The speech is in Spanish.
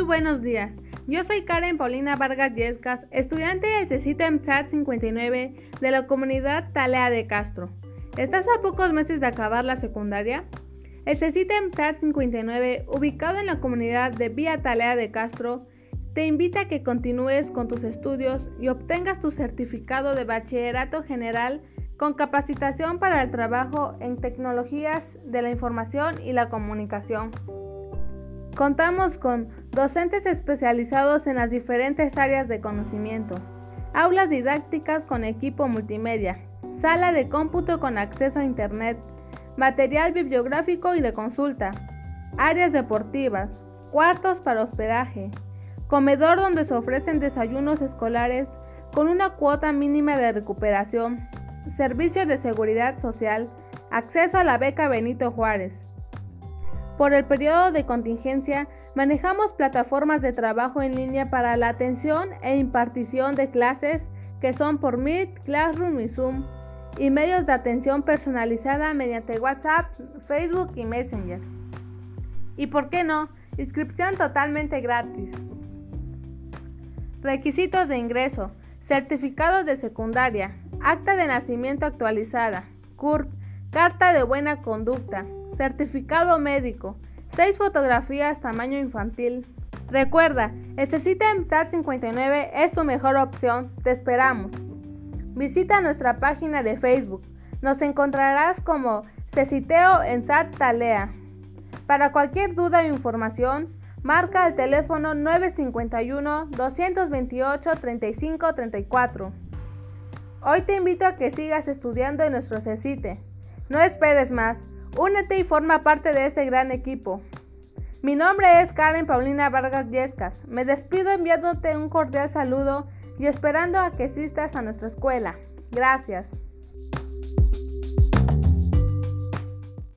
buenos días. Yo soy Karen Paulina Vargas Yescas, estudiante del CECITEM SAT 59 de la comunidad Talea de Castro. ¿Estás a pocos meses de acabar la secundaria? El CECITEM SAT 59, ubicado en la comunidad de Vía Talea de Castro, te invita a que continúes con tus estudios y obtengas tu certificado de bachillerato general con capacitación para el trabajo en tecnologías de la información y la comunicación. Contamos con docentes especializados en las diferentes áreas de conocimiento, aulas didácticas con equipo multimedia, sala de cómputo con acceso a Internet, material bibliográfico y de consulta, áreas deportivas, cuartos para hospedaje, comedor donde se ofrecen desayunos escolares con una cuota mínima de recuperación, servicios de seguridad social, acceso a la beca Benito Juárez. Por el periodo de contingencia, manejamos plataformas de trabajo en línea para la atención e impartición de clases que son por Meet, Classroom y Zoom, y medios de atención personalizada mediante WhatsApp, Facebook y Messenger. ¿Y por qué no? Inscripción totalmente gratis. Requisitos de ingreso. Certificado de secundaria. Acta de nacimiento actualizada. CURP. Carta de buena conducta. Certificado médico. 6 fotografías tamaño infantil. Recuerda, el CECITEM SAT 59 es tu mejor opción. Te esperamos. Visita nuestra página de Facebook. Nos encontrarás como Ceciteo en SAT Talea. Para cualquier duda o información, marca el teléfono 951-228-3534. Hoy te invito a que sigas estudiando en nuestro CECITE. No esperes más. Únete y forma parte de este gran equipo. Mi nombre es Karen Paulina Vargas Yescas. Me despido enviándote un cordial saludo y esperando a que asistas a nuestra escuela. Gracias.